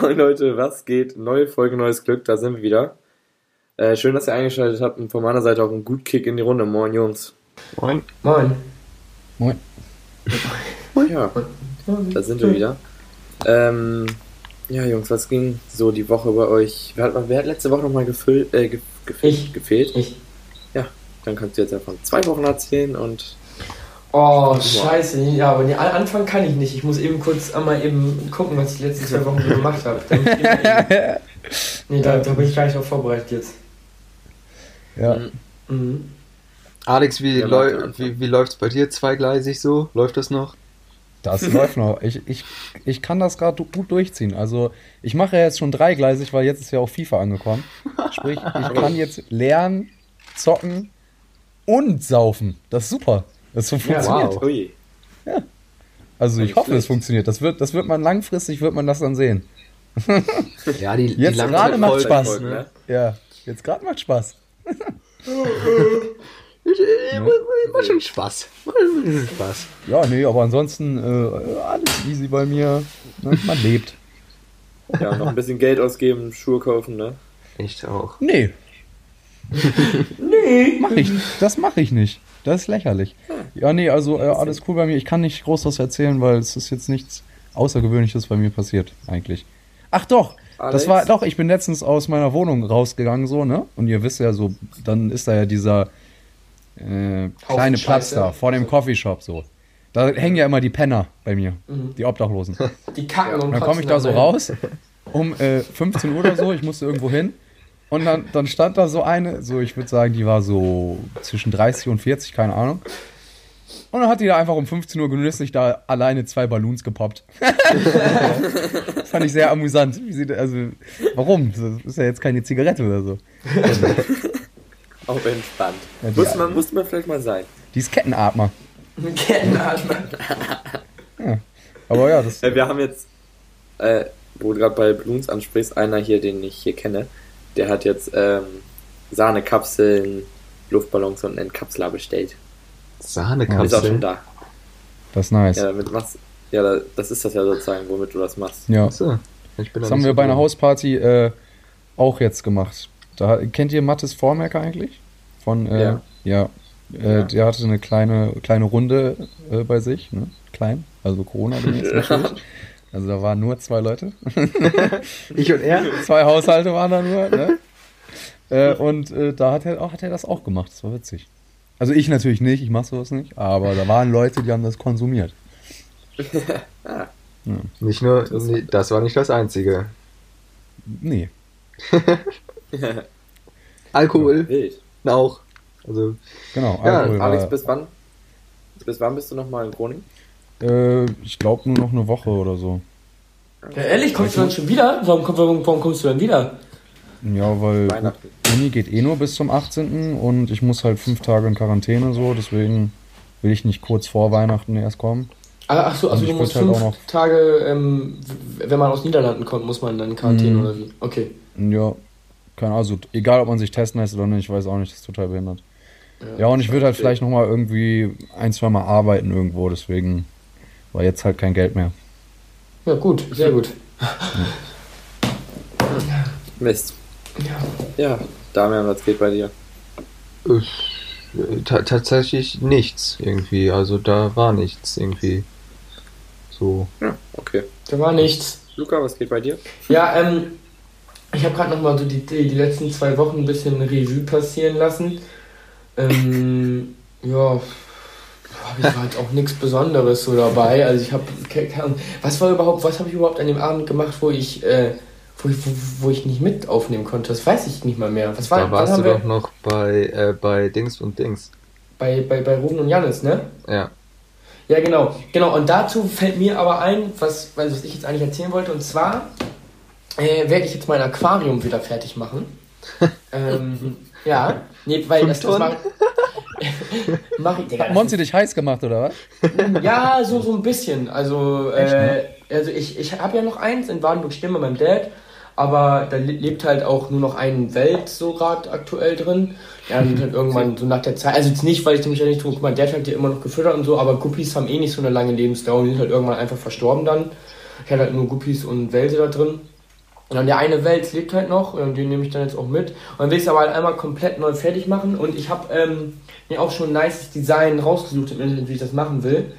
Moin Leute, was geht? Neue Folge, neues Glück, da sind wir wieder. Äh, schön, dass ihr eingeschaltet habt und von meiner Seite auch ein gut Kick in die Runde. Moin Jungs. Moin. Moin. Moin. Ja, da sind wir wieder. Ähm, ja Jungs, was ging so die Woche bei euch? Wer hat, wer hat letzte Woche nochmal gefüllt, äh, ge, gefüllt, Ich. gefehlt? Ich. Ja, dann kannst du jetzt ja von zwei Wochen erzählen und Oh, scheiße. Ja, aber den Anfang kann ich nicht. Ich muss eben kurz einmal eben gucken, was ich die letzten zwei Wochen so gemacht habe. Dann- Nee, da, da bin ich gar nicht drauf vorbereitet jetzt. Ja. Mhm. Alex, wie, läu wie, wie läuft's bei dir zweigleisig so? Läuft das noch? Das läuft noch. Ich, ich, ich kann das gerade gut durchziehen. Also ich mache ja jetzt schon dreigleisig, weil jetzt ist ja auch FIFA angekommen. Sprich, ich kann jetzt lernen, zocken und saufen. Das ist super. Das so Ja, funktioniert. wow. ui. Also ich hoffe, es funktioniert. Das wird, das wird man langfristig, wird man das dann sehen. Ja, die, Jetzt gerade macht Langzeitfolgen, Spaß. ne? Ja, jetzt gerade macht Spaß. Macht schon Spaß. Macht schon Spaß. Ja, nee, aber ansonsten äh, alles easy bei mir. Ne? Man lebt. Ja, noch ein bisschen Geld ausgeben, Schuhe kaufen, ne? Echt auch. Nee. nee. Mach ich, das mache ich nicht. Das ist lächerlich. Ja, nee, also äh, alles cool bei mir. Ich kann nicht groß was erzählen, weil es ist jetzt nichts Außergewöhnliches bei mir passiert, eigentlich. Ach doch, Alex? das war, doch, ich bin letztens aus meiner Wohnung rausgegangen, so, ne? Und ihr wisst ja so, dann ist da ja dieser äh, kleine Platz da, vor dem Coffeeshop, so. Da hängen ja immer die Penner bei mir, die Obdachlosen. Die kacken und dann komme ich da so raus, um äh, 15 Uhr oder so, ich musste irgendwo hin. Und dann, dann stand da so eine, so ich würde sagen, die war so zwischen 30 und 40, keine Ahnung. Und dann hat die da einfach um 15 Uhr genüsslich da alleine zwei Ballons gepoppt. das fand ich sehr amüsant. Wie sie, also, warum? Das ist ja jetzt keine Zigarette oder so. Auch entspannt. Ja, muss, man, muss man vielleicht mal sein. Die ist Kettenatmer. Kettenatmer. Aber ja, das. Äh, wir haben jetzt, äh, wo du gerade bei Balloons ansprichst, einer hier, den ich hier kenne, der hat jetzt ähm, Sahnekapseln, Luftballons und einen Kapsler bestellt. Ist auch schon da. Das ist nice. Ja, damit machst ja, da- das ist das ja sozusagen, womit du das machst. Ja. Achso. Ich bin da Das haben nicht wir so bei einer. Hausparty äh, auch jetzt gemacht. Da, kennt ihr Mattes Vormerker eigentlich? Von, äh, Ja. ja. Äh, Ja. Der hatte eine kleine, kleine Runde äh, bei sich, ne? Klein, also Corona-gemäß natürlich. Also da waren nur zwei Leute. Ich und er? zwei Haushalte waren da nur, ne? äh, und äh, da hat er, auch, hat er das auch gemacht. Das war witzig. Also ich natürlich nicht, ich mach sowas nicht, aber da waren Leute, die haben das konsumiert. Nicht nur, das war nicht das Einzige. Nee. Alkohol Wild. auch. Also, Genau. Ja, Alkohol war- Alex, bis wann? Bis wann bist du nochmal in Groningen? Äh, ich glaube nur noch eine Woche oder so. Ja, ehrlich, kommst du dann schon wieder? Warum, warum, warum kommst du dann wieder? Ja, weil Weihnachten. Uni geht eh nur bis zum 18. und ich muss halt fünf Tage in Quarantäne so, deswegen will ich nicht kurz vor Weihnachten erst kommen. Ah, Ach so, also Und du ich musst halt fünf auch noch- Tage, ähm, wenn man aus Niederlanden kommt, muss man dann in Quarantäne Mhm. oder wie? Okay. Ja, keine Ahnung, also egal ob man sich testen lässt oder nicht, ich weiß auch nicht, das ist total behindert. Ja, und ich würde halt vielleicht nochmal irgendwie ein, zwei Mal arbeiten irgendwo, deswegen war jetzt halt kein Geld mehr. Ja, gut, sehr gut. Mist. Ja. Ja, Damian, was geht bei dir? ta tatsächlich nichts irgendwie. Also da war nichts irgendwie. So. Ja, okay. Da war nichts. Luca, was geht bei dir? Ja, ähm, ich habe gerade nochmal so die, die, die letzten zwei Wochen ein bisschen Revue passieren lassen. Ähm, ja, ich halt auch nichts Besonderes so dabei. Also ich habe, was war überhaupt, was habe ich überhaupt an dem Abend gemacht, wo ich, äh, wo ich, wo, ich nicht mit aufnehmen konnte? Das weiß ich nicht mal mehr. Was war, Da warst du wir doch noch bei, äh, bei Dings und Dings. bei, bei, bei Ruben und Janis, ne? Ja. Ja, genau. Genau, und dazu fällt mir aber ein, was, was ich jetzt eigentlich erzählen wollte, und zwar äh, werde ich jetzt mein Aquarium wieder fertig machen. ähm, ja, nee, weil das, das Tonnen? mach ich, Digga, Hat Monzi dich heiß gemacht, oder was? ja, so, so ein bisschen. Also, äh, also ich, ich habe ja noch eins in Badenburg-Stimme bei meinem Dad, aber da le- lebt halt auch nur noch ein Welt so gerade aktuell drin. Ja, und halt irgendwann so nach der Zeit, also jetzt nicht, weil ich dem ja nicht tue, guck mal, Dad hat ja immer noch gefüttert und so, aber Guppies haben eh nicht so eine lange Lebensdauer und die sind halt irgendwann einfach verstorben dann. Ich hatte halt nur Guppies und Wälse da drin. Und dann der eine Wels lebt halt noch und den nehme ich dann jetzt auch mit. Und dann will ich es aber halt einmal komplett neu fertig machen. Und ich habe ähm, mir auch schon ein nice Design rausgesucht im Internet, wie ich das machen will.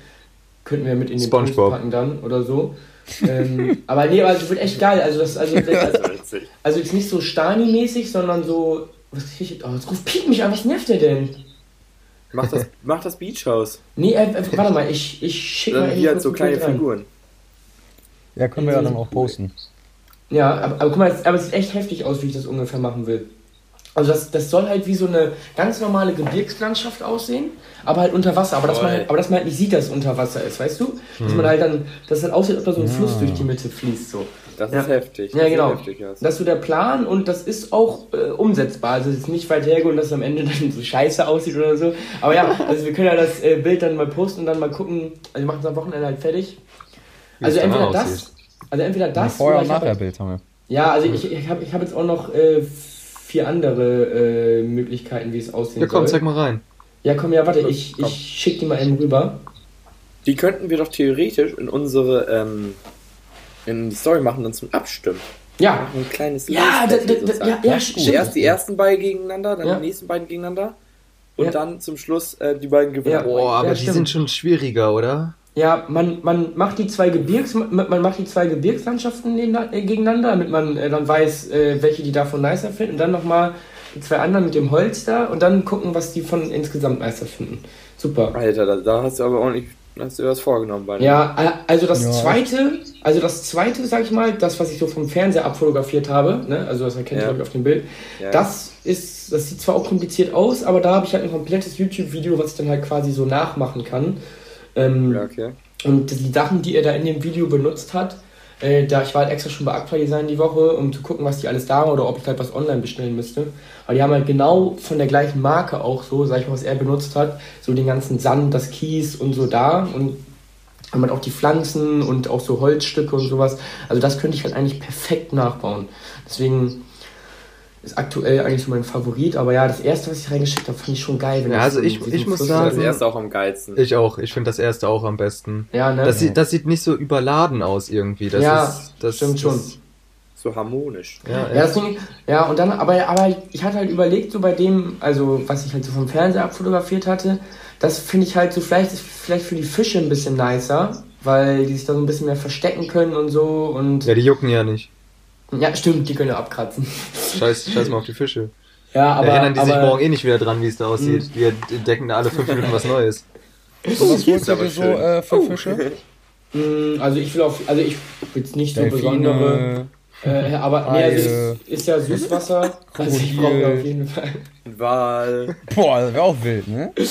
Könnten wir mit in den SpongeBob. packen dann oder so. ähm, aber nee, also wird echt geil. Also das, also, das, Das ist witzig. also jetzt nicht so Stani-mäßig, sondern so. Was krieg ich jetzt? Oh, jetzt ruft Piep mich an, was nervt der denn? Mach das, mach das Beach House. Nee, äh, äh, warte mal, ich, ich schicke mal hier kurz so ein kleine. Figuren. Ja, können wir ja dann auch posten. Ja, aber, aber guck mal, es- aber es sieht echt heftig aus, wie ich das ungefähr machen will. Also das, das soll halt wie so eine ganz normale Gebirgslandschaft aussehen, aber halt unter Wasser. Aber dass, man halt, aber dass man halt nicht sieht, dass es unter Wasser ist, weißt du? Dass man halt dann, dass es halt aussieht, als ob da so ein Ja. Fluss durch die Mitte fließt. So. Das Ja. ist heftig. Ja, Das genau. Sieht heftig aus. Das ist so der Plan und das ist auch äh, umsetzbar. Also es ist nicht weit hergeholt, dass es am Ende dann so scheiße aussieht oder so. Aber ja, also wir können ja das äh, Bild dann mal posten und dann mal gucken. Also wir machen es am Wochenende halt fertig. Wie Also entweder aussieht. Also entweder das Vorher- oder und ich hab halt- Nachher-Bild haben wir. Ja, also ich, ich habe ich hab jetzt auch noch äh, vier andere äh, Möglichkeiten, wie es aussehen Ja, komm, soll. zeig mal rein. Ja, komm, ja, warte, ich, Komm. ich schick die mal eben rüber. Die könnten wir doch theoretisch in unsere ähm, in die Story machen und zum Abstimmen. Ja, ein kleines Ja, da- da- da- ja, ja, stimmt. Erst die ersten beiden gegeneinander, dann Ja. die nächsten beiden gegeneinander und Ja. dann zum Schluss äh, die beiden Gewinner. Ja. Boah, aber Ja, die stimmt. sind schon schwieriger, oder? Ja, man, man macht die zwei Gebirgs, man, man macht die zwei Gebirgslandschaften äh, gegeneinander, damit man äh, dann weiß, äh, welche die davon nicer finden. Und dann nochmal die zwei anderen mit dem Holz da und dann gucken, was die von insgesamt nicer finden. Super. Alter, da, da hast du aber ordentlich hast du was vorgenommen bei dem. Ja, also das Ja. zweite, also das zweite, sag ich mal, das, was ich so vom Fernseher abfotografiert habe, ne, also das erkennt ihr Ja. glaube ich auf dem Bild, Ja. das ist, das sieht zwar auch kompliziert aus, aber da habe ich halt ein komplettes YouTube-Video, was ich dann halt quasi so nachmachen kann. Ähm, okay. Und die Sachen, die er da in dem Video benutzt hat, äh, da ich war halt extra schon bei Aqua Design die Woche, um zu gucken, was die alles da haben oder ob ich halt was online bestellen müsste. Aber die haben halt genau von der gleichen Marke auch so, sag ich mal, was er benutzt hat, so den ganzen Sand, das Kies und so da und haben halt auch die Pflanzen und auch so Holzstücke und sowas. Also das könnte ich halt eigentlich perfekt nachbauen. Deswegen ist aktuell eigentlich so mein Favorit. Aber ja, das erste, was ich reingeschickt habe, fand ich schon geil. wenn Ja, also so- ich- ich muss Fluss sagen- Das ist. erste auch am geilsten. Ich auch. Ich finde das erste auch am besten. Ja, ne? Das sieht, das sieht nicht so überladen aus irgendwie. Das Ja, ist, das, stimmt das, schon. so harmonisch. Ja, Ja, das Ding, ja, und dann, aber, aber ich hatte halt überlegt, so bei dem, also was ich halt so vom Fernseher abfotografiert hatte, das finde ich halt so, vielleicht ist vielleicht für die Fische ein bisschen nicer, weil die sich da so ein bisschen mehr verstecken können und so und ja, die jucken ja nicht. Ja, stimmt, die können ja abkratzen. Scheiß, scheiß mal auf die Fische. Ja, aber, Erinnern die sich aber, morgen eh nicht wieder dran, wie es da aussieht. Wir entdecken da alle fünf Minuten was Neues. So, was holst ist du aber dir so schön. äh, für Fische? mh, also ich will auf, also ich will jetzt nicht so besondere, äh, aber nee, also ist, ist ja Süßwasser, also ich brauche auf jeden Fall. Wal. Boah, das wäre auch wild, ne?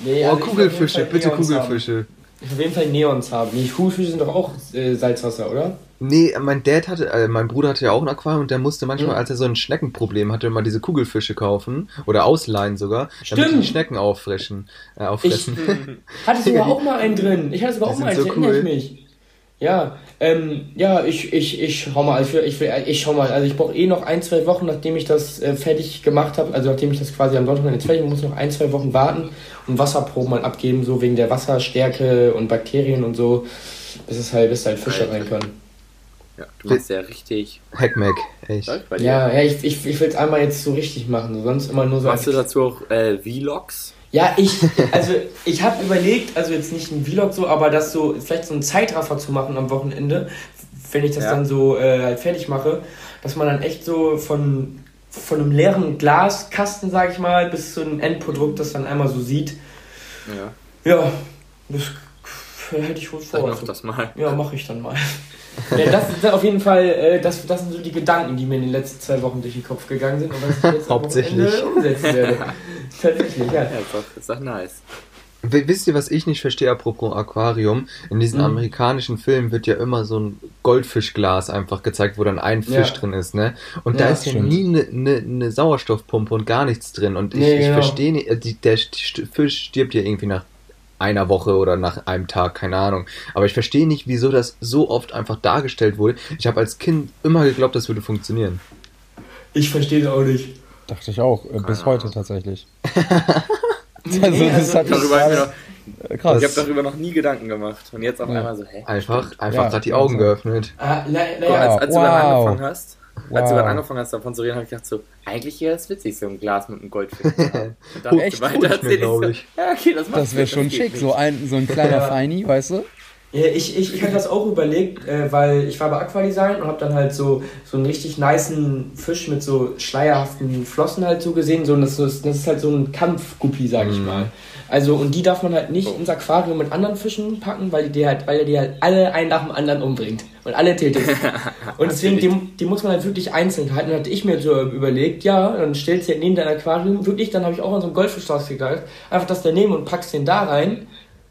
Nee, Oh, also jeden Kugelfische, bitte Neons haben. Kugelfische. Ich will auf jeden Fall Neons haben. Die Kugelfische sind doch auch äh, Salzwasser, oder? Nee, mein Dad hatte, äh, mein Bruder hatte ja auch ein Aquarium und der musste manchmal, Mhm. als er so ein Schneckenproblem hatte, mal diese Kugelfische kaufen oder ausleihen sogar, damit Stimmt. die die Schnecken auffrischen, äh, auffressen. Hatte sogar auch mal einen drin. Ich hatte sogar auch mal einen, ich so erinnere cool. ich mich. Ja, ähm, ja, ich, ich, ich schau mal, ich will, ich will, ich schau mal, also ich brauche eh noch ein, zwei Wochen, nachdem ich das äh, fertig gemacht habe, also nachdem ich das quasi am Sonntag jetzt fertig, muss noch ein, zwei Wochen warten und Wasserproben mal abgeben, so wegen der Wasserstärke und Bakterien und so, bis es halt, bis halt Fische rein können. Ja, du machst ja richtig. Hackmack, echt. Ja, ja, ich, ich, ich will es einmal jetzt so richtig machen, so sonst immer nur so. Machst du dazu auch äh, Vlogs? Ja, ich, also ich habe überlegt, also jetzt nicht ein Vlog so, aber das so, vielleicht so einen Zeitraffer zu machen am Wochenende, wenn ich das Ja. dann so äh, halt fertig mache, dass man dann echt so von, von einem leeren Glaskasten, sag ich mal, bis zu einem Endprodukt das dann einmal so sieht. Ja. Ja, das hätte ich wohl Dann vor. mach das mal. Ja, mache ich dann mal. ja, das ist auf jeden Fall, äh, das, das sind so die Gedanken, die mir in den letzten zwei Wochen durch den Kopf gegangen sind und was ich jetzt Hauptsächlich. Umsetzen werde. Tatsächlich, ja. Ja, ist doch, ist doch nice. Wisst ihr, was ich nicht verstehe, apropos Aquarium? In diesen Mhm. amerikanischen Filmen wird ja immer so ein Goldfischglas einfach gezeigt, wo dann ein Ja. Fisch drin ist, ne? Und da Ja, ist ja stimmt. nie eine ne, ne Sauerstoffpumpe und gar nichts drin. Und ich, Nee, ich genau. verstehe nicht, äh, der Fisch stirbt ja irgendwie nach einer Woche oder nach einem Tag, keine Ahnung. Aber ich verstehe nicht, wieso das so oft einfach dargestellt wurde. Ich habe als Kind immer geglaubt, das würde funktionieren. Ich verstehe es auch nicht. Dachte ich auch, äh, bis heute tatsächlich. Nee, Also, das also- hat Darüber gerade- noch Äh, Krass. Ich habe darüber noch nie Gedanken gemacht. Und jetzt auf Ja. einmal so, hä? Einfach, einfach Ja, gerade die also. Augen geöffnet. Ah, na, Ja, naja, als, als du dann wow. angefangen hast, als du Wow. dann angefangen hast, davon zu reden, habe ich gedacht so, eigentlich wäre es witzig, so ein Glas mit einem Goldfisch zu haben. Und dann Echt weiter erzähl ich so, ja, okay, das Das wäre schon geht schick, nicht. so ein, so ein kleiner. Feini, weißt du? Ja, ich, ich, ich hatte das auch überlegt, äh, weil ich war bei Aquadesign und habe dann halt so, so einen richtig nicen Fisch mit so schleierhaften Flossen halt so gesehen. So, und das, ist, das ist halt so ein Kampfguppi, sag ich Mhm. mal. Also, und die darf man halt nicht ins Aquarium mit anderen Fischen packen, weil die halt, weil die halt alle einen nach dem anderen umbringt und alle tötet. Und deswegen, die, die muss man halt wirklich einzeln halten. Und hatte ich mir so überlegt, ja, dann stellst du halt neben dein Aquarium, wirklich, dann habe ich auch an so einen Goldfischstrauß gedacht, einfach das daneben und packst den da rein.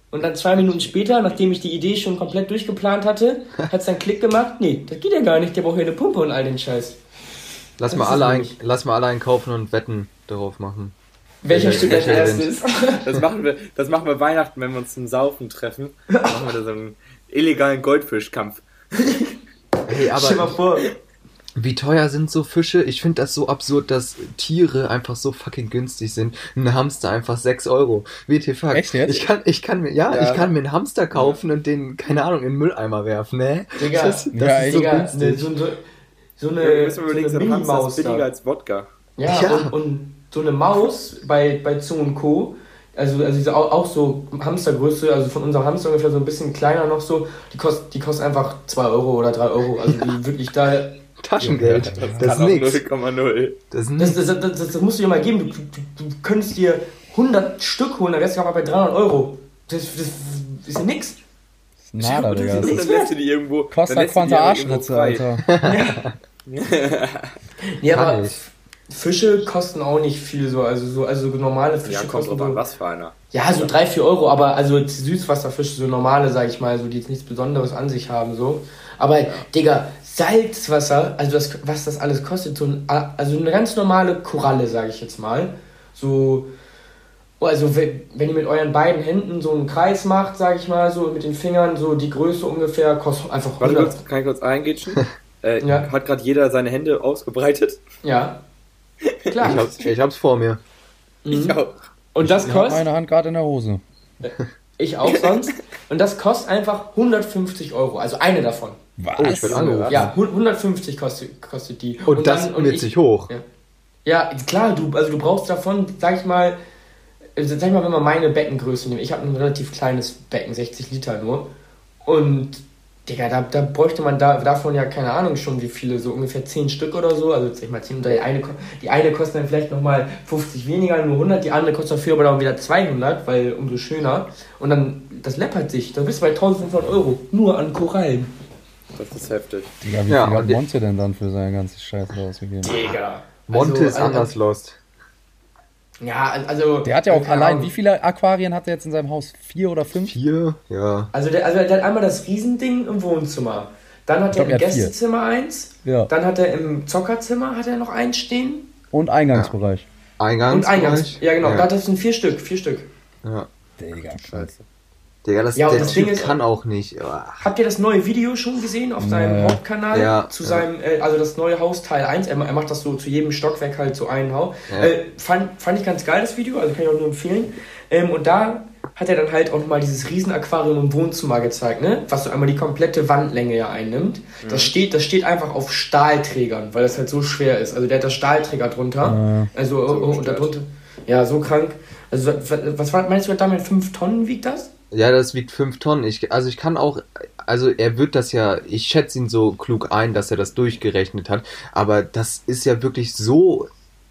Und dann zwei Minuten später, nachdem ich die Idee schon komplett durchgeplant hatte, hat es dann Klick gemacht. Nee, das geht ja gar nicht, der braucht ja eine Pumpe und all den Scheiß. Lass Das mal, alle ein, lass mal alle einkaufen und Wetten darauf machen. Welcher als welcher erstes? Das machen, wir, das machen wir Weihnachten, wenn wir uns zum Saufen treffen. Dann machen wir da so einen illegalen Goldfischkampf. Hey, Stell mal aber vor. wie teuer sind so Fische? Ich finde das so absurd, dass Tiere einfach so fucking günstig sind. Ein Hamster einfach 6 Euro. WTF. Echt jetzt? Ich kann, ich kann mir, ja, Ja. ich kann mir einen Hamster kaufen und den, keine Ahnung, in den Mülleimer werfen, ne? Digga, das, das Ja, ist so Digga, günstig. ne, so, so, so eine, Wir müssen so überlegen, so eine Mini-Maus ist billiger als Wodka. Ja, Ja. Und, und so eine Maus bei, bei Zoo und Co., also, also diese auch, auch so Hamstergröße, also von unserem Hamster ungefähr so ein bisschen kleiner noch so, die kostet, die kostet einfach 2 Euro oder 3 Euro. Also die wirklich da. Taschengeld. Ja, das, ist nix. 0,0. Das ist Das, nix. das, das, das, das musst du dir mal geben. Du, du, du könntest dir 100 Stück holen, der Rest aber bei 300 Euro. Das, das ist ja nix. Nada, Digga. Das nichts dann lässt du die irgendwo. kostet halt du die Quanta Arschritze. Alter. Ja, Kann aber ich. Fische kosten auch nicht viel so. Also so also normale Fische Ja, kommt kosten so. was für einer. Ja, so 3, 4 Euro, aber also Süßwasserfische, so normale, sag ich mal, so die jetzt nichts Besonderes an sich haben, so. Aber, Digga, Salzwasser, also das, was das alles kostet, so ein, also eine ganz normale Koralle, sag ich jetzt mal. So, also wenn, wenn ihr mit euren beiden Händen so einen Kreis macht, sag ich mal, so mit den Fingern, so die Größe ungefähr, kostet einfach Warte 100. kurz, kann ich kurz eingitschen? Äh, Ja. Hat gerade jeder seine Hände ausgebreitet? Ja. Klar. Ich hab's, ich hab's vor mir. Ich Mhm. auch. Und das Ich hab kostet, meine Hand gerade in der Hose. ich auch sonst, und das kostet einfach 150 Euro, also eine davon. Was? Oh, ich werd angerufen. Ja, 150 kostet, kostet die. Und, das dann- und ich- sich hoch. Ja, klar, du, also du brauchst davon, sag ich mal, also sag ich mal, wenn man meine Beckengröße nimmt, ich habe ein relativ kleines Becken, 60 Liter nur. Und, Digga, da, da bräuchte man da, davon ja, keine Ahnung schon, wie viele, so ungefähr 10 Stück oder so. Also, sag ich mal, 10, und die eine, die eine kostet dann vielleicht nochmal 50 weniger, nur 100, die andere kostet dafür aber dann wieder 200, weil umso schöner. Und dann, das läppert sich, da bist du bei 1500 Euro, nur an Korallen. Das ist heftig. Digga, wie Ja, viel hat Monte denn dann für seine ganze Scheiße ausgegeben? Digga. Monte Also, ist also- anders lost. Ja, also. Der hat ja auch keine allein, Ahnung. wie viele Aquarien hat er jetzt in seinem Haus? Vier oder fünf? Vier? Ja. Also der, also der hat einmal das Riesending im Wohnzimmer. Dann hat glaub, er im er hat vier. Gästezimmer eins. Ja. Dann hat er im Zockerzimmer hat er noch eins stehen. Und Eingangsbereich. Eingangs. Und Eingangs. Ja, genau. Ja. Da das sind vier Stück. Vier Stück. ja. Digga. Scheiße. Digga, das, Ja, der das Ding ist- kann auch nicht. Ah. Habt ihr das neue Video schon gesehen auf seinem Nee. Hauptkanal? Ja, zu ja. seinem, äh, also das neue Haus Teil 1. Er, er macht das so zu jedem Stockwerk halt so einen Hau. Ja. Äh, fand, fand ich ganz geil, das Video, also kann ich auch nur empfehlen. Ähm, und da hat er dann halt auch nochmal dieses Riesenaquarium im Wohnzimmer gezeigt, ne? Was so einmal die komplette Wandlänge ja einnimmt. Das, steht, das steht einfach auf Stahlträgern, weil das halt so schwer ist. Also der hat da Stahlträger drunter. Äh, Also So oh, und gestört. darunter. Ja, so krank. Also was, was meinst du, damit 5 Tonnen wiegt das? Ja, das wiegt 5 Tonnen. Ich, also ich kann auch, also er wird das ja, ich schätze ihn so klug ein, dass er das durchgerechnet hat, aber das ist ja wirklich so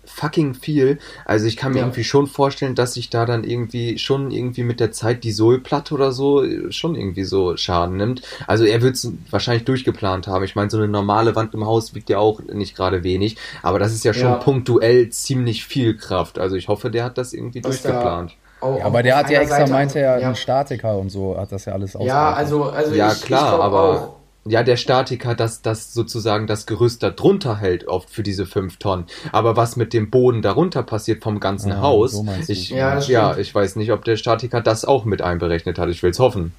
fucking viel. Also ich kann mir Ja. irgendwie schon vorstellen, dass sich da dann irgendwie schon irgendwie mit der Zeit die Sohlplatte oder so schon irgendwie so Schaden nimmt. Also er wird es wahrscheinlich durchgeplant haben. Ich meine, so eine normale Wand im Haus wiegt ja auch nicht gerade wenig, aber das ist ja schon Ja. punktuell ziemlich viel Kraft. Also ich hoffe, der hat das irgendwie Was da- durchgeplant. Auch- ja, aber der hat ja extra, Seite- meinte er, ja. ein Statiker und so, hat das ja alles Ja, ausgerechnet. also, also Ja, ich, klar, ich aber auch. ja, der Statiker, das, das sozusagen das Gerüst da drunter hält, oft für diese 5 Tonnen. Aber was mit dem Boden darunter passiert vom ganzen Ah, Haus, so ich, Ja, ja, ich weiß nicht, ob der Statiker das auch mit einberechnet hat. Ich will's hoffen.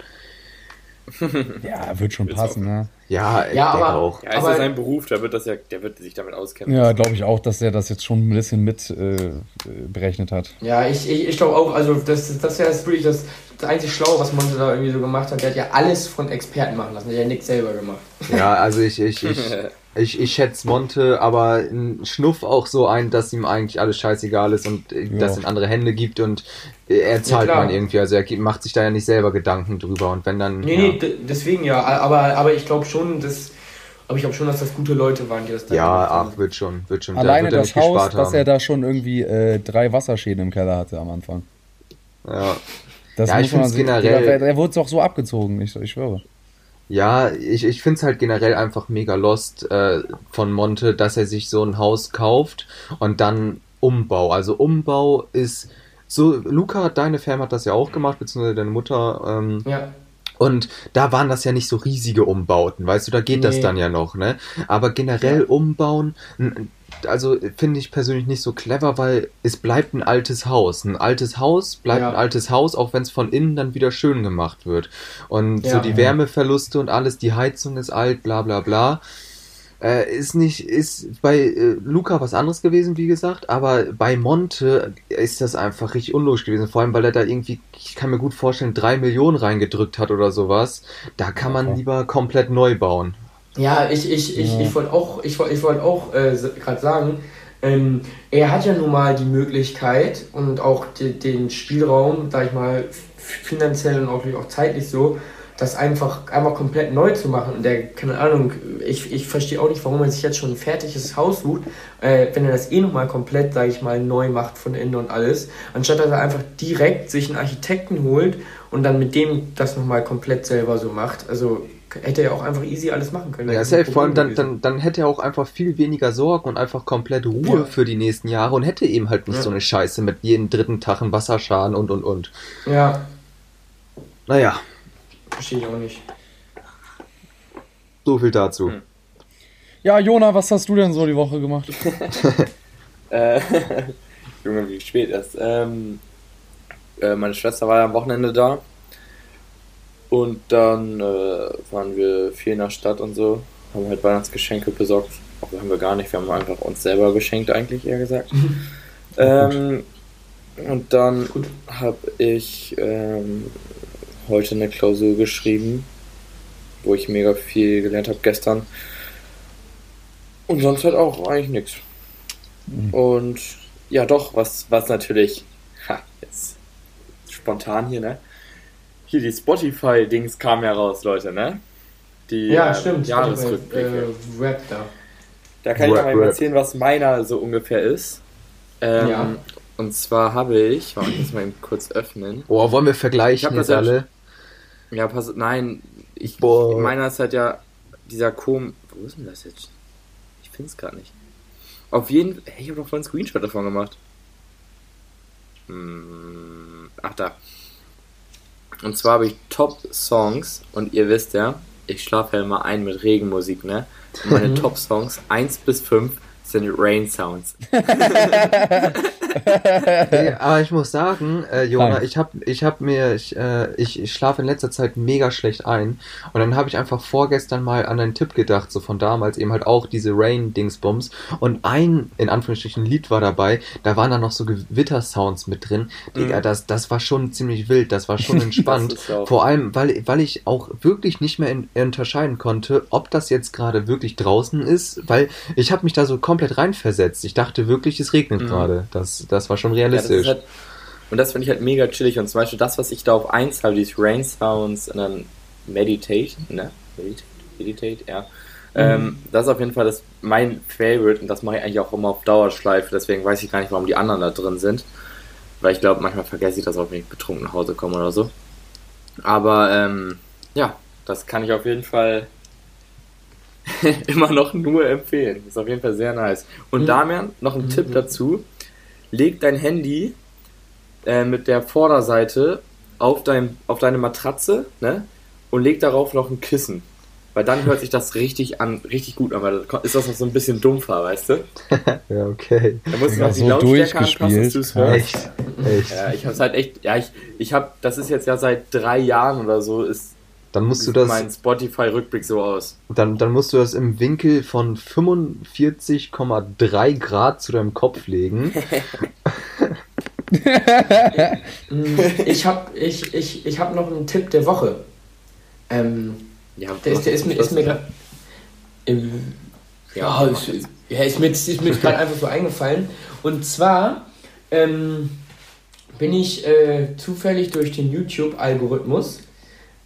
Ja, wird schon passen, ne? Ja, ich Ja, denke aber- auch. Ja, ist Aber- ja sein Beruf, der wird das ja, der wird sich damit auskennen. Ja, glaube ich auch, dass er das jetzt schon ein bisschen mit äh, berechnet hat. Ja, ich, ich, ich glaube auch, also das, das wäre wirklich das, das einzig Schlaue, was Monte da irgendwie so gemacht hat. Der hat ja alles von Experten machen lassen, der hat ja nichts selber gemacht. Ja, also ich, ich, ich, ich, ich schätze Monte, aber ein Schnuff auch so ein, dass ihm eigentlich alles scheißegal ist und äh, Ja. das in andere Hände gibt und äh, er zahlt klar. man irgendwie. Also er macht sich da ja nicht selber Gedanken drüber und wenn dann. Nee, ja. nee, deswegen ja, aber, aber ich glaube schon, dass, aber ich glaube schon, dass das gute Leute waren, die das da Ja, gemacht haben. ach, wird schon, wird schon. Da Alleine wird er das nicht Haus, gespart dass haben. er da schon irgendwie äh, drei Wasserschäden im Keller hatte am Anfang. ja. Das Ja, ich find's sehen. generell- Der, der wurde doch so abgezogen, ich, ich schwöre. Ja, ich, ich finde es halt generell einfach mega lost äh, von Monte, dass er sich so ein Haus kauft und dann Umbau. Also Umbau ist so, Luca, deine Fam hat das ja auch gemacht, beziehungsweise deine Mutter. Ähm, Ja, und da waren das ja nicht so riesige Umbauten, weißt du, da geht das Nee. dann ja noch, ne? Aber generell umbauen, n- also finde ich persönlich nicht so clever, weil es bleibt ein altes Haus. Ein altes Haus bleibt Ja. ein altes Haus, auch wenn es von innen dann wieder schön gemacht wird. Und so Ja. die Wärmeverluste und alles, die Heizung ist alt, bla bla bla. Äh, ist nicht, ist bei äh, Luca was anderes gewesen, wie gesagt, aber bei Monte ist das einfach richtig unlogisch gewesen, vor allem weil er da irgendwie, ich kann mir gut vorstellen, drei Millionen reingedrückt hat oder sowas. Da kann man Ja. lieber komplett neu bauen. ja ich, ich, ich, Ja. ich wollte auch, ich, wollt- ich wollte auch äh, gerade sagen, ähm, er hat ja nun mal die Möglichkeit und auch die, den Spielraum, sag ich mal, finanziell und auch, auch zeitlich so, das einfach einmal komplett neu zu machen. Und der, keine Ahnung, ich, ich verstehe auch nicht, warum er sich jetzt schon ein fertiges Haus sucht, äh, wenn er das eh nochmal komplett, sag ich mal, neu macht von innen und alles, anstatt dass er einfach direkt sich einen Architekten holt und dann mit dem das nochmal komplett selber so macht. Also hätte er auch einfach easy alles machen können. Ja, safe. Vor allem dann, dann, dann hätte er auch einfach viel weniger Sorgen und einfach komplett Ruhe Ja. für die nächsten Jahre und hätte eben halt nicht Ja. so eine Scheiße mit jedem dritten Tag einen Wasserschaden und und und. Ja, Naja, verstehe ich auch nicht. so viel dazu. Hm. Ja, Jona, was hast du denn so die Woche gemacht? Äh, Junge, wie spät ist. Ähm, äh, meine Schwester war ja am Wochenende da. Und dann äh, waren wir viel in der Stadt und so. Haben halt Weihnachtsgeschenke besorgt. Auch haben wir gar nicht. Wir haben einfach uns selber geschenkt, eigentlich, eher gesagt. ähm, und dann habe ich ähm, heute eine Klausur geschrieben, wo ich mega viel gelernt habe gestern. Und sonst halt auch eigentlich nichts. Mhm. Und ja, doch, was, was natürlich, ha, jetzt spontan hier, ne? Hier die Spotify-Dings kamen ja raus, Leute, ne? Die Ja, ähm, stimmt. Jahresrückblicke. Äh, Rap da. Da kann ich Rap, mal eben Rap. erzählen, was meiner so ungefähr ist. Ähm, Ja. Und zwar habe ich, warte, ich muss mal eben kurz öffnen. Boah, wollen wir vergleichen Ich jetzt alle? Ja, pass, nein, ich, Boah. meiner ist halt ja dieser Kom. Wo ist denn das jetzt? Ich finde es gerade nicht. Auf jeden Fall, hey, ich habe doch vorhin einen Screenshot davon gemacht. Hm, ach, da. Und zwar habe ich Top-Songs und ihr wisst ja, ich schlafe ja immer ein mit Regenmusik, ne? Und meine Top-Songs 1 bis 5 sind Rain-Sounds. Nee, aber ich muss sagen, äh, Jona, Nein. ich hab, ich hab mir, ich, äh, ich, ich schlafe in letzter Zeit mega schlecht ein. Und dann habe ich einfach vorgestern mal an einen Tipp gedacht, so von damals, eben halt auch diese Rain-Dingsbums. Und ein, in Anführungsstrichen, Lied war dabei, da waren dann noch so Gewitter-Sounds mit drin. Digga, Mhm. das, das war schon ziemlich wild, das war schon entspannt. Vor allem, weil, weil ich auch wirklich nicht mehr in, unterscheiden konnte, ob das jetzt gerade wirklich draußen ist, weil ich habe mich da so komplett reinversetzt. Ich dachte wirklich, es regnet Mhm. gerade. Das, das war schon Ja, das realistisch. halt, und das finde ich halt mega chillig. Und zum Beispiel das, was ich da auf 1 habe, dieses Rain Sounds und dann Meditate, ne? Meditate, Meditate ja. Ähm, das ist auf jeden Fall das, mein Favorite und das mache ich eigentlich auch immer auf Dauerschleife. Deswegen weiß ich gar nicht, warum die anderen da drin sind. Weil ich glaube, manchmal vergesse ich das auch, wenn ich betrunken nach Hause komme oder so. Aber ähm, ja, das kann ich auf jeden Fall immer noch nur empfehlen. Ist auf jeden Fall sehr nice. Und Mhm. Damian, noch ein Mhm. Tipp dazu. Leg dein Handy äh, mit der Vorderseite auf, dein, auf deine Matratze ne? und leg darauf noch ein Kissen. Weil dann hört sich das richtig an, richtig gut an, weil dann ist das noch so ein bisschen dumpfer, weißt du? Ja, okay. Da musst du Ja, noch die so Lautstärke anpassen, dass du es hörst. Echt. Echt. Ja, ich hab's halt echt, ja, ich, ich hab, das ist jetzt ja seit drei Jahren oder so, ist Dann musst du Sieht das, mein Spotify-Rückblick so aus. dann, dann musst du das im Winkel von 45,3 Grad zu deinem Kopf legen. Mm, Ich habe ich, ich, ich hab noch einen Tipp der Woche. Ähm, Ja, der ist, der ist mir, ist mir gerade. Ja, ist, ja, ist mir, ist mir gerade einfach so eingefallen. Und zwar ähm, bin ich äh, zufällig durch den YouTube-Algorithmus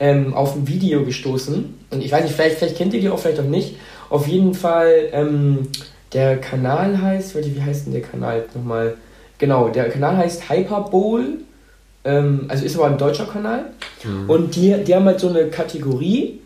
ähm, auf ein Video gestoßen. Und ich weiß nicht, vielleicht, vielleicht kennt ihr die auch, vielleicht auch nicht. Auf jeden Fall, ähm, der Kanal heißt, wie heißt denn der Kanal nochmal? Genau, der Kanal heißt Hyperbowl. Ähm, also ist aber ein deutscher Kanal. Und die, die haben halt so eine Kategorie,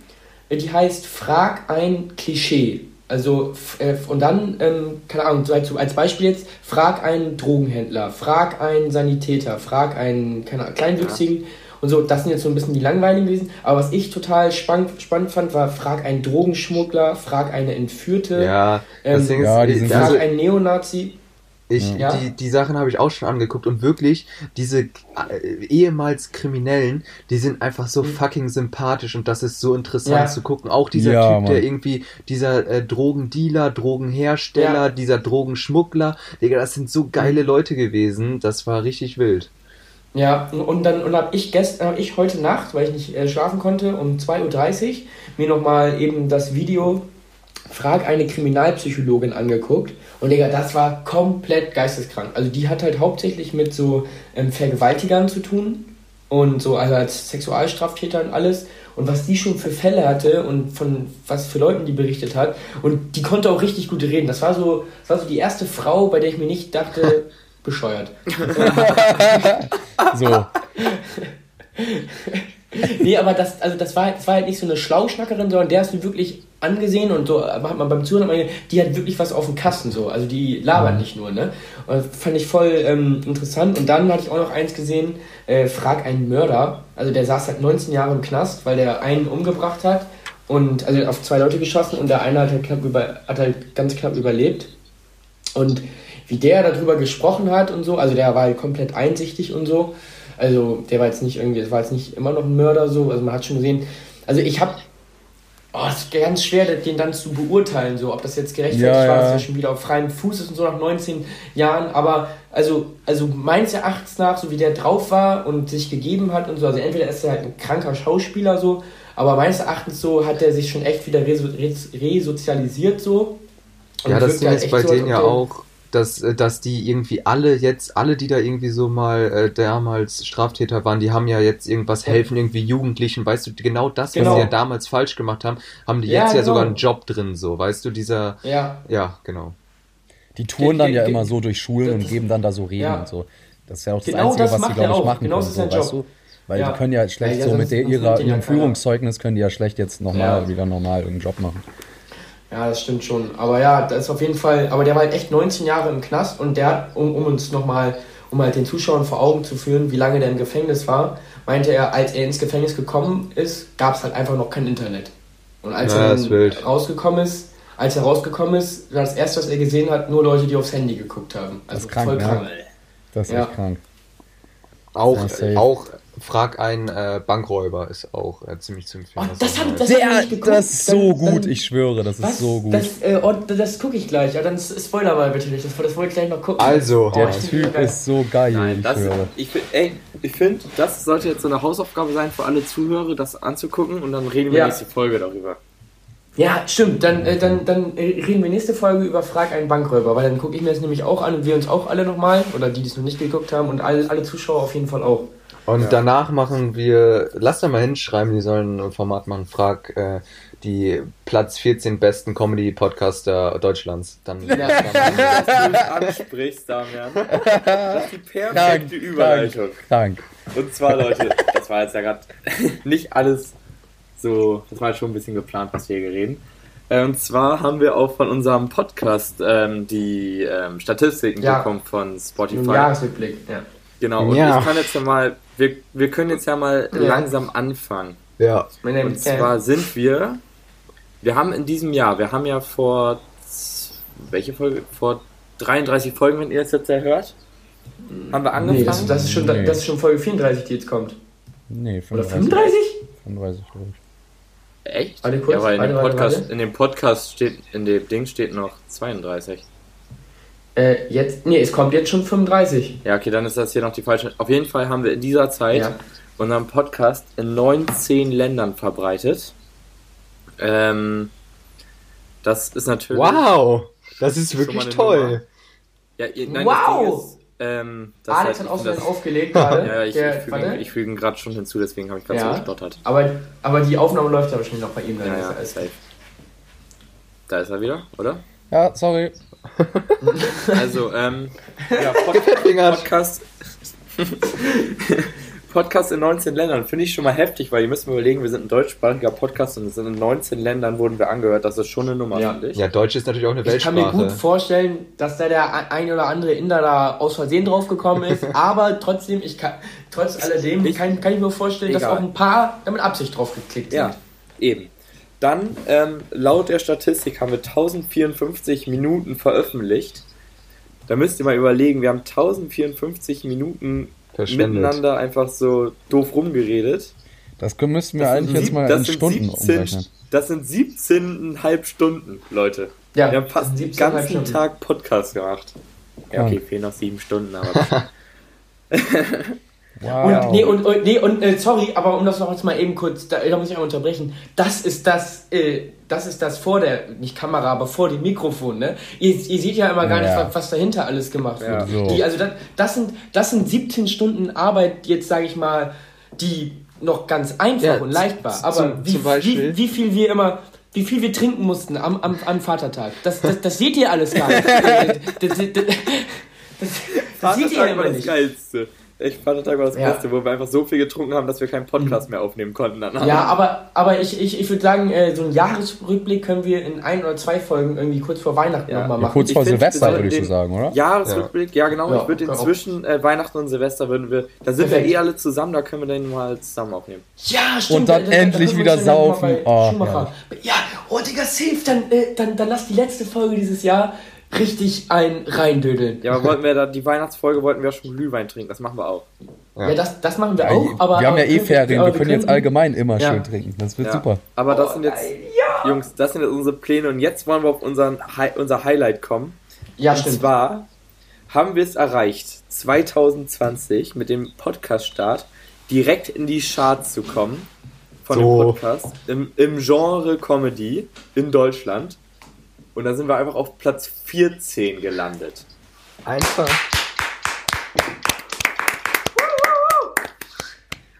die heißt Frag ein Klischee. Also, äh, und dann, ähm, keine Ahnung, als, Beispiel jetzt, frag einen Drogenhändler, frag einen Sanitäter, frag einen, keine Ahnung, Kleinwüchsigen und so. Das sind jetzt so ein bisschen die langweiligen gewesen. Aber was ich total spannend, spannend fand, war, frag einen Drogenschmuggler, frag eine Entführte, Ja, das Ähm, Ding ist, ja, die sind frag also einen Neonazi. ich, Ja. die, die Sachen habe ich auch schon angeguckt und wirklich, diese äh, ehemals Kriminellen, die sind einfach so fucking sympathisch und das ist so interessant Mhm. Ja. zu gucken. Auch dieser Ja, Typ, der Mann. irgendwie, dieser äh, Drogendealer, Drogenhersteller, Ja. dieser Drogenschmuggler, Digga, das sind so geile Mhm. Leute gewesen, das war richtig wild. Ja, und dann und habe ich gestern, hab ich heute Nacht, weil ich nicht äh, schlafen konnte, um 2.30 Uhr mir nochmal eben das Video Frag eine Kriminalpsychologin angeguckt. Und Digga, das war komplett geisteskrank. Also die hat halt hauptsächlich mit so ähm, Vergewaltigern zu tun und so, also als Sexualstraftäter und alles. Und was die schon für Fälle hatte und von was für Leuten die berichtet hat. Und die konnte auch richtig gut reden. Das war so, das war so die erste Frau, bei der ich mir nicht dachte, bescheuert. So. Nee, aber das, also das, war, das war halt nicht so eine Schlauschnackerin, sondern der hast du wirklich angesehen und so, hat man beim Zuhören, die hat wirklich was auf dem Kasten, so. Also die labert nicht nur, ne? Und das fand ich voll ähm, interessant. Und dann hatte ich auch noch eins gesehen, äh, Frag einen Mörder. Also der saß halt 19 Jahre im Knast, weil der einen umgebracht hat und also auf zwei Leute geschossen und der eine hat halt, knapp über, hat halt ganz knapp überlebt. Und wie der darüber gesprochen hat und so, also der war halt komplett einsichtig und so. Also der war jetzt nicht irgendwie, das war jetzt nicht immer noch ein Mörder so, also man hat schon gesehen. Also ich habe, oh, es ist ganz schwer, den dann zu beurteilen, so, ob das jetzt gerechtfertigt Ja, war, ja. dass er schon wieder auf freiem Fuß ist und so nach 19 Jahren. Aber also, also meines Erachtens nach, so wie der drauf war und sich gegeben hat und so, also entweder ist er halt ein kranker Schauspieler so, aber meines Erachtens so hat er sich schon echt wieder reso res resozialisiert so. Und Ja, das Ding halt ist bei so, denen ja auch, dass, äh, dass die irgendwie alle jetzt, alle, die da irgendwie so mal äh, damals Straftäter waren, die haben ja jetzt irgendwas helfen, irgendwie Jugendlichen, weißt du, genau das, was Genau. sie ja damals falsch gemacht haben, haben die Ja, jetzt ja genau. sogar einen Job drin, so, weißt du, dieser, Ja, ja, genau. Die touren dann ja Ge- ge- immer so durch Schulen und geben dann da so Reden Ja. und so. Das ist ja auch das Genau Einzige, das was sie, glaube ich, machen Genau können. das ist So, weißt Job. du? Weil Ja. die können ja schlecht Ja, ja, so mit der, ihrer, ja ihrem. Führungszeugnis können die ja schlecht jetzt nochmal Ja. wieder normal irgendeinen Job machen. Ja, das stimmt schon. Aber ja, das ist auf jeden Fall. Aber der war halt echt 19 Jahre im Knast und der hat, um, um uns nochmal, um halt den Zuschauern vor Augen zu führen, wie lange der im Gefängnis war, meinte er, als er ins Gefängnis gekommen ist, gab es halt einfach noch kein Internet. Und als Ja, er das rausgekommen ist, als er rausgekommen ist, war das erste, was er gesehen hat, nur Leute, die aufs Handy geguckt haben. Also ist krank, voll ne? krank. Das ist Ja. echt krank. Auch, Ja, auch, frag ein äh, Bankräuber ist auch äh, ziemlich zu empfehlen. Oh, Das das ist hab- das- hab ich das ist so Dann- gut, dann- ich schwöre, das ist Was? so gut. Das, äh, oh, das gucke ich gleich. Ja, dann spoiler mal bitte nicht. Das, das wollte ich gleich noch gucken. Also, oh, der Typ ist so geil, Nein, ich das, ich, ey, ich finde, das sollte jetzt so eine Hausaufgabe sein für alle Zuhörer, das anzugucken und dann reden wir Ja. nächste Folge darüber. Ja, stimmt. Dann, äh, dann, dann äh, reden wir nächste Folge über Frag einen Bankräuber, weil dann gucke ich mir das nämlich auch an und wir uns auch alle nochmal, oder die, die es noch nicht geguckt haben und alle, alle Zuschauer auf jeden Fall auch. Und danach machen wir, lass da mal hinschreiben, die sollen ein Format machen, frag äh, die Platz 14 besten Comedy-Podcaster Deutschlands. Dann Ja. Dass du mich ansprichst, Damian. Das ist die perfekte Krank, Überleitung. Krank. Und zwar, Leute, das war jetzt ja gerade nicht alles so, das war jetzt schon ein bisschen geplant, was wir hier reden. Äh, Und zwar haben wir auch von unserem Podcast ähm, die ähm, Statistiken Ja. bekommen von Im Spotify. Jahresrückblick, ja. Genau, und Ja. ich kann jetzt ja mal, wir, wir können jetzt ja mal Ja. langsam anfangen. ja. Und zwar sind wir, wir haben in diesem Jahr, wir haben ja vor, welche Folge? Vor 33 Folgen, wenn ihr das jetzt ja hört, haben wir angefangen. Nee, das, das, ist schon, Nee. das ist schon Folge 34, die jetzt kommt. Nee, Oder 35. 35? 35, glaube ich. Echt? Warte kurz, ja, weil in, warte, dem warte, Podcast, warte. in dem Podcast steht, in dem Ding steht noch 32. Äh, jetzt, nee, es kommt jetzt schon 35. Ja, okay, dann ist das hier noch die falsche. Auf jeden Fall haben wir in dieser Zeit Ja. unseren Podcast in 19 Ländern verbreitet. Ähm, das ist natürlich. Wow! Das ist wirklich toll. Ja, ihr, nein, Wow! Das Ding ist, ähm, das Alex heißt, hat ich auch so aufgelegt gerade. Ja, ich, Der- ich füge ihn, ich füge ihn gerade schon hinzu, deswegen habe ich gerade Ja. so gestottert. aber, aber die Aufnahme läuft ja wahrscheinlich noch bei ihm. Dann Ja, ist ja, alles safe. Da ist er wieder, oder? Ja, sorry. Also, ähm, ja, Pod. Podcast. Podcast in 19 Ländern finde ich schon mal heftig, weil ihr müsst mir überlegen, wir sind ein deutschsprachiger Podcast und in 19 Ländern wurden wir angehört. Das ist schon eine Nummer, Ja. finde ich. Ja, Deutsch ist natürlich auch eine Ich kann mir gut Weltsprache. vorstellen, dass da der ein oder andere Inder da aus Versehen drauf gekommen ist, aber trotzdem, ich kann, trotz alledem, Ich- kann, kann ich mir vorstellen, dass Egal. auch ein paar da mit Absicht drauf geklickt sind. Ja, eben. Dann, ähm, laut der Statistik haben wir 1054 Minuten veröffentlicht. Da müsst ihr mal überlegen, wir haben 1054 Minuten miteinander einfach so doof rumgeredet. Das können- müssten wir Das eigentlich jetzt mal das in sind Stunden 17 umrechnen. Das sind 17,5 Stunden, Leute. Ja, wir haben das fast den 17,5 ganzen Stunden. Tag Podcast gemacht. Ja, okay, fehlen noch sieben Stunden, aber Wow. Und, nee, und, und, nee, und äh, sorry, aber um das noch jetzt mal eben kurz, da, da muss ich einmal unterbrechen. Das ist das, äh, das ist das vor der, nicht Kamera, aber vor dem Mikrofon, ne? Ihr, ihr seht ja immer gar Ja. nicht, was, was dahinter alles gemacht wird. Ja. So. Die, also das, das, sind, das sind 17 Stunden Arbeit, jetzt sage ich mal, die noch ganz einfach Ja, und leicht war. zum- Aber wie, zum wie, wie viel wir immer, wie viel wir trinken mussten am, am, am Vatertag, das, das, das seht ihr alles gar nicht. das, das, das, das, das seht ihr immer nicht. Geilste. Echt, Vatertag war das Ja. Beste, wo wir einfach so viel getrunken haben, dass wir keinen Podcast mehr aufnehmen konnten danach. Ja, aber, aber ich, ich, ich würde sagen, äh, so einen Jahresrückblick können wir in ein oder zwei Folgen irgendwie kurz vor Weihnachten Ja. nochmal Ja, machen. kurz Ich vor find, Silvester würde ich so sagen, oder? Jahresrückblick, ja, genau. Ja, ich würde genau. inzwischen äh, Weihnachten und Silvester würden wir, da sind Perfekt. wir eh alle zusammen, da können wir den mal zusammen aufnehmen. Ja, stimmt. Und dann da- da- da endlich wieder dann mal saufen. Oh, Schumacher- ja, oh Digga, safe, dann, äh, dann, dann lass die letzte Folge dieses Jahr richtig ein reindödeln. Ja, aber wollten wir da, die Weihnachtsfolge wollten wir schon Glühwein trinken, das machen wir auch. Ja, das, das machen wir Ja, auch, aber... wir haben ja eh Ferien, aber wir können jetzt allgemein immer Ja. schön trinken. Das wird Ja. super. Aber das Oh, sind jetzt, nein, Jungs, das sind jetzt unsere Pläne und jetzt wollen wir auf unseren, Hi- unser Highlight kommen. Ja, und stimmt. zwar haben wir es erreicht, 2020 mit dem Podcast-Start direkt in die Charts zu kommen von So. dem Podcast im, im Genre Comedy in Deutschland. Und da sind wir einfach auf Platz 14 gelandet. Einfach.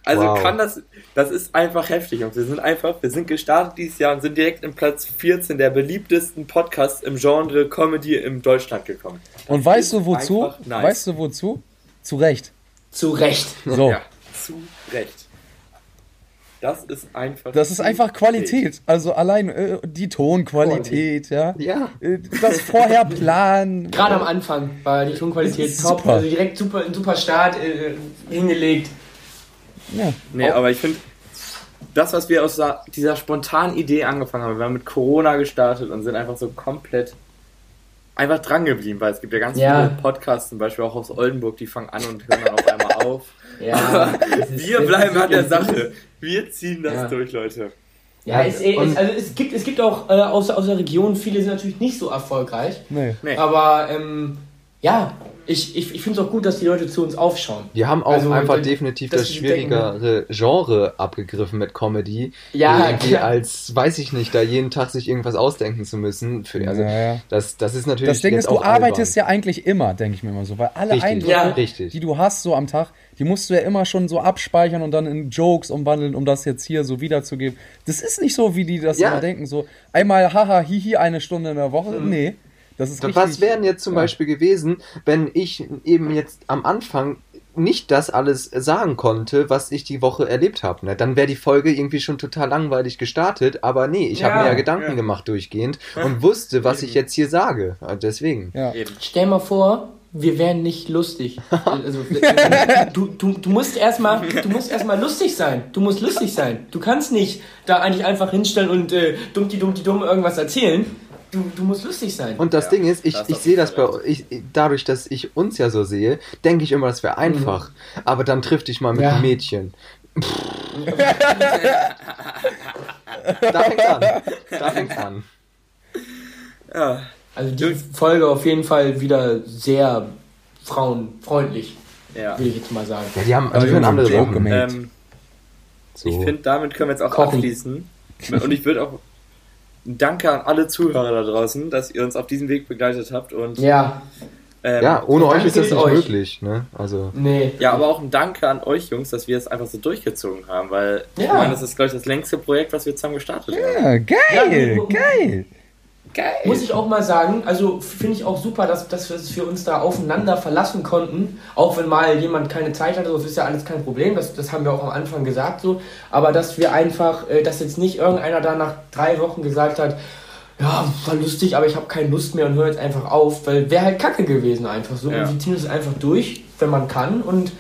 Also Wow. kann das, das ist einfach heftig. Und wir sind einfach, wir sind gestartet dieses Jahr und sind direkt im Platz 14 der beliebtesten Podcasts im Genre Comedy in Deutschland gekommen. Und weißt du wozu? nice. Weißt du wozu? Zu Recht. Zu Recht. So. Ja, zu Recht. Das ist einfach. Das ist einfach Qualität. Also allein äh, die Tonqualität, ja. Ja. Äh, Das vorher planen. Gerade am Anfang war die Tonqualität top, super. also direkt super, ein super Start äh, hingelegt. Ja. Nee, aber ich finde, das, was wir aus dieser spontanen Idee angefangen haben, wir haben mit Corona gestartet und sind einfach so komplett einfach dran geblieben, weil es gibt ja ganz Ja. viele Podcasts, zum Beispiel auch aus Oldenburg, die fangen an und hören dann auf auf. Ja, Wir bleiben an der Sache. Wir ziehen das Ja. durch, Leute. Ja, es, es, also es gibt, es gibt auch äh, aus, aus der Region, viele sind natürlich nicht so erfolgreich. Nee. Nee. Aber ähm, ja, ich, ich, ich finde es auch gut, dass die Leute zu uns aufschauen. Wir haben auch Also, einfach definitiv das die schwierigere Genre abgegriffen mit Comedy. Ja, irgendwie klar. als, weiß ich nicht, da jeden Tag sich irgendwas ausdenken zu müssen. Für, also, Ja, ja. das, das ist natürlich. Das Ding jetzt ist, du arbeitest albern. ja eigentlich immer, denke ich mir immer so, weil alle Richtig, Eindrücke, Ja. richtig. die du hast so am Tag, die musst du ja immer schon so abspeichern und dann in Jokes umwandeln, um das jetzt hier so wiederzugeben. Das ist nicht so, wie die das Ja. immer denken, so einmal haha hihi eine Stunde in der Woche. Nee, das ist richtig. Was wären jetzt zum ja. Beispiel gewesen, wenn ich eben jetzt am Anfang nicht das alles sagen konnte, was ich die Woche erlebt habe. Ne? Dann wäre die Folge irgendwie schon total langweilig gestartet, aber nee, ich habe Ja, mir ja Gedanken ja. gemacht durchgehend und wusste, was ich jetzt hier sage. Und Deswegen. Ja. Stell mal vor, wir wären nicht lustig. Also, du, du, du musst erstmal du musst erstmal lustig sein. Du musst lustig sein. Du kannst nicht da eigentlich einfach hinstellen und äh, dummti dummti dumm irgendwas erzählen. Du, du musst lustig sein. Und das Ja, Ding ist, ich, ich sehe das bei ich, dadurch, dass ich uns ja so sehe, denke ich immer, das wäre einfach. Aber dann triff dich mal mit Ja. einem Mädchen. Da fängt's an. Da fängt's an. Ja, Also die Folge auf jeden Fall wieder sehr frauenfreundlich, ja. will ich jetzt mal sagen. Ja, die haben Aber die andere gemacht. Ähm, So. Ich finde, damit können wir jetzt auch Kochen. abschließen. Und ich würde auch Danke an alle Zuhörer da draußen, dass ihr uns auf diesem Weg begleitet habt. Und Ja, ähm, ja, ohne euch ist das nicht euch. möglich. Ne? Also, nee. Ja, aber auch ein Danke an euch Jungs, dass wir es einfach so durchgezogen haben, weil ich Ja. meine, das ist, glaube ich, das längste Projekt, was wir zusammen gestartet haben. Ja, geil, Ja, geil. Geil! Muss ich auch mal sagen, also finde ich auch super, dass, dass wir wir uns da aufeinander verlassen konnten, auch wenn mal jemand keine Zeit hatte, das ist ja alles kein Problem, das, das haben wir auch am Anfang gesagt so, aber dass wir einfach, äh, dass jetzt nicht irgendeiner da nach drei Wochen gesagt hat, ja, war lustig, aber ich habe keine Lust mehr und höre jetzt einfach auf, weil wäre halt kacke gewesen einfach so. Ja. Und wir ziehen es einfach durch, wenn man kann und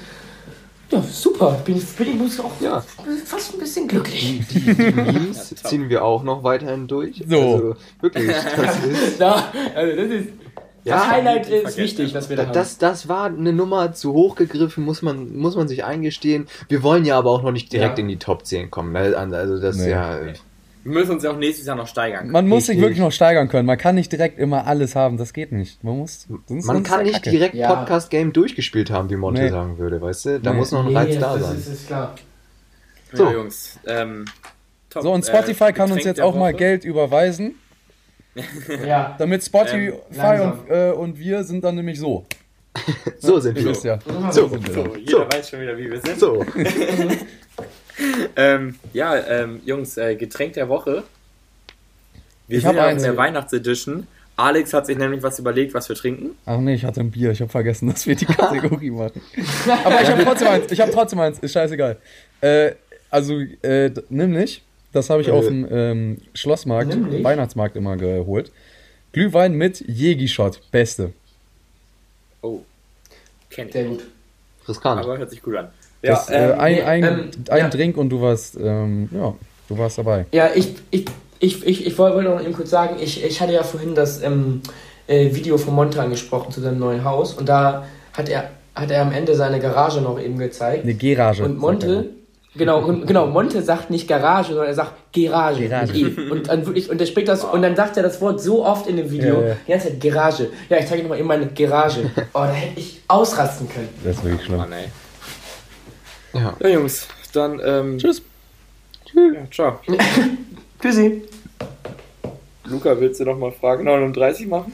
ja, super. Bin, ich- bin ich muss auch Ja. fast ein bisschen glücklich. die, die Memes Ja, ziehen wir auch noch weiterhin durch. So. Also, wirklich, das ist. Ja, also das ist Ja, das Highlight die ist wichtig, was wir da haben. Das, das war eine Nummer zu hoch gegriffen, muss man, muss man sich eingestehen. Wir wollen ja aber auch noch nicht direkt Ja. in die Top 10 kommen. Ne? Also das Nee. ja. Wir müssen uns ja auch nächstes Jahr noch steigern. Man muss sich wirklich noch steigern können. Man kann nicht direkt immer alles haben. Das geht nicht. Man muss. Sonst Man kann nicht Kacke. direkt Ja. Podcast-Game durchgespielt haben, wie Monte Nee. sagen würde, weißt du? Da Nee. muss noch ein Nee, Reiz da das sein. Ist, ist klar. Ja, So. Jungs. Ähm, top. So, und Äh, Spotify kann uns jetzt auch mal Woche. Geld überweisen, Ja. damit Spotify langsam. und, äh, und wir sind dann nämlich so. So sind Ihr wir. wisst ja. So. sind wir So, dann. jeder So. weiß schon wieder, wie wir sind. So, Ähm, ja, ähm, Jungs, äh, Getränk der Woche. Wir Ich sind ja in der Weihnachtsedition. Alex hat sich nämlich was überlegt, was wir trinken. Ach nee, ich hatte ein Bier. Ich habe vergessen, dass wir die Kategorie machen. Aber ich habe trotzdem eins. Ich habe trotzdem eins. Ist scheißegal. Äh, also, äh, nämlich, das habe ich Äh. auf dem ähm, Schlossmarkt, Nämlich? Weihnachtsmarkt immer geholt. Glühwein mit Jägi-Shot. Beste. Oh, kenn ich. Sehr gut. riskant. Aber hört sich gut an. Das, Ja, äh, ähm, ein nee, ein, ähm, ein ja. Drink und du warst, ähm, ja, du warst dabei. Ja, ich, ich, ich, ich, ich wollte noch eben kurz sagen, ich, ich hatte ja vorhin das ähm, äh, Video von Monte angesprochen zu seinem neuen Haus und da hat er, hat er am Ende seine Garage noch eben gezeigt. Eine Garage. Und Monte, genau, und, genau, Monte sagt nicht Garage, sondern er sagt Garage. Garage. Mit E. Und dann wirklich, und der spricht das, und dann sagt er das Wort so oft in dem Video, Ja, ja. die ganze Zeit Garage. Ja, ich zeige dir mal eben meine Garage. Oh, da hätte ich ausrasten können. Das ist wirklich schlimm. Mann, ey. Ja. Ja, Jungs, dann, ähm, Tschüss. ja, ciao. Tschüssi. Luca, willst du noch mal Frage 39 machen?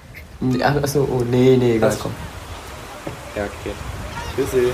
Achso, oh, nee, nee, egal, komm. Ja, okay. Tschüssi.